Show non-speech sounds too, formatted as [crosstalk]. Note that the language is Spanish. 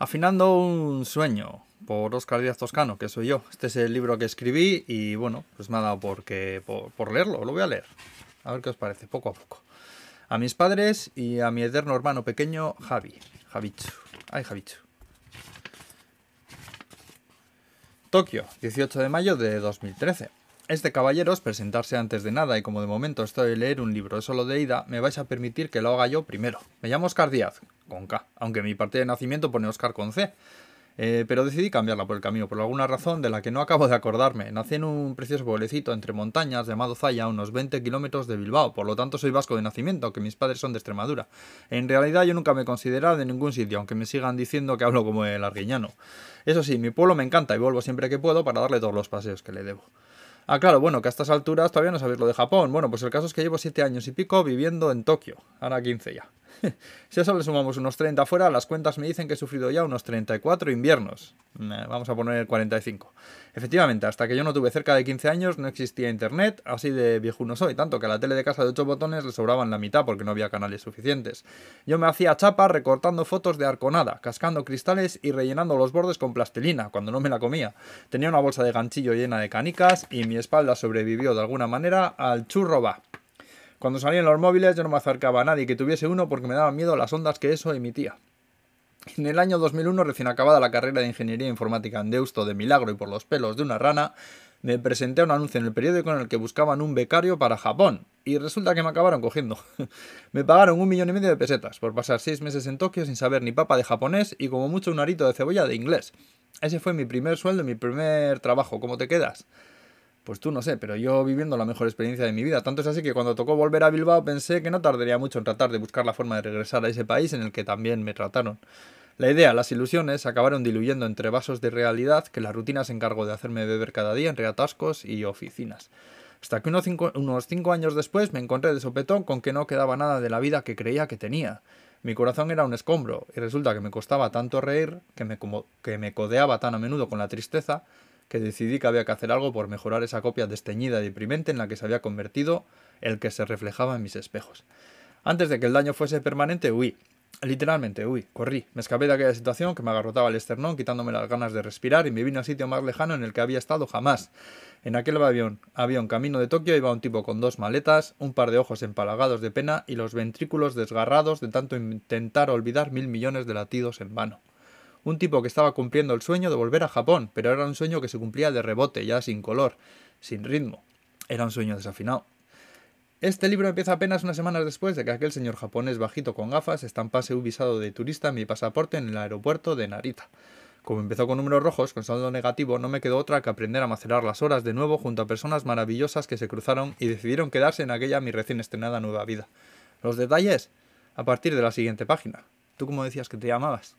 Afinando un sueño por Oscar Díaz Toscano, que soy yo. Este es el libro que escribí y bueno, pues me ha dado por, por, leerlo, lo voy a leer. A ver qué os parece, poco a poco. A mis padres y a mi eterno hermano pequeño, Javi. Javichu. Ay, Javichu. Tokio, 18 de mayo de 2013. Es de caballeros presentarse antes de nada y como de momento estoy a leer un libro solo de ida, me vais a permitir que lo haga yo primero. Me llamo Oscar Díaz, con K, aunque mi partida de nacimiento pone Oscar con C. Eh, pero decidí cambiarla por el camino, por alguna razón de la que no acabo de acordarme. Nací en un precioso pueblecito entre montañas llamado Zaya, a unos 20 kilómetros de Bilbao, por lo tanto soy vasco de nacimiento, aunque mis padres son de Extremadura. En realidad yo nunca me he de ningún sitio, aunque me sigan diciendo que hablo como el arguiñano. Eso sí, mi pueblo me encanta y vuelvo siempre que puedo para darle todos los paseos que le debo. Ah, claro, bueno, que a estas alturas todavía no sabéis lo de Japón. Bueno, pues el caso es que llevo 7 años y pico viviendo en Tokio. Ahora 15 ya. Si a eso le sumamos unos 30 fuera, las cuentas me dicen que he sufrido ya unos 34 inviernos. Vamos a poner 45. Efectivamente, hasta que yo no tuve cerca de 15 años no existía internet, así de viejuno soy, tanto que a la tele de casa de 8 botones le sobraban la mitad porque no había canales suficientes. Yo me hacía chapa recortando fotos de arconada, cascando cristales y rellenando los bordes con plastilina, cuando no me la comía. Tenía una bolsa de ganchillo llena de canicas y mi espalda sobrevivió de alguna manera al churro va. Cuando salían los móviles yo no me acercaba a nadie que tuviese uno porque me daban miedo las ondas que eso emitía. En el año 2001, recién acabada la carrera de Ingeniería Informática en Deusto de milagro y por los pelos de una rana, me presenté a un anuncio en el periódico en el que buscaban un becario para Japón. Y resulta que me acabaron cogiendo. [laughs] me pagaron un millón y medio de pesetas por pasar seis meses en Tokio sin saber ni papa de japonés y como mucho un arito de cebolla de inglés. Ese fue mi primer sueldo mi primer trabajo. ¿Cómo te quedas? Pues tú no sé, pero yo viviendo la mejor experiencia de mi vida. Tanto es así que cuando tocó volver a Bilbao pensé que no tardaría mucho en tratar de buscar la forma de regresar a ese país en el que también me trataron. La idea, las ilusiones, acabaron diluyendo entre vasos de realidad que la rutina se encargó de hacerme beber cada día entre atascos y oficinas. Hasta que unos cinco, unos cinco años después me encontré de sopetón con que no quedaba nada de la vida que creía que tenía. Mi corazón era un escombro, y resulta que me costaba tanto reír, que me, como, que me codeaba tan a menudo con la tristeza, que decidí que había que hacer algo por mejorar esa copia desteñida y deprimente en la que se había convertido el que se reflejaba en mis espejos. Antes de que el daño fuese permanente, huí. Literalmente, huí, corrí. Me escapé de aquella situación que me agarrotaba el esternón, quitándome las ganas de respirar, y me vine al sitio más lejano en el que había estado jamás. En aquel avión, avión camino de Tokio iba un tipo con dos maletas, un par de ojos empalagados de pena y los ventrículos desgarrados de tanto intentar olvidar mil millones de latidos en vano. Un tipo que estaba cumpliendo el sueño de volver a Japón, pero era un sueño que se cumplía de rebote, ya sin color, sin ritmo. Era un sueño desafinado. Este libro empieza apenas unas semanas después de que aquel señor japonés bajito con gafas estampase un visado de turista en mi pasaporte en el aeropuerto de Narita. Como empezó con números rojos, con saldo negativo, no me quedó otra que aprender a macerar las horas de nuevo junto a personas maravillosas que se cruzaron y decidieron quedarse en aquella mi recién estrenada nueva vida. Los detalles a partir de la siguiente página. ¿Tú cómo decías que te llamabas?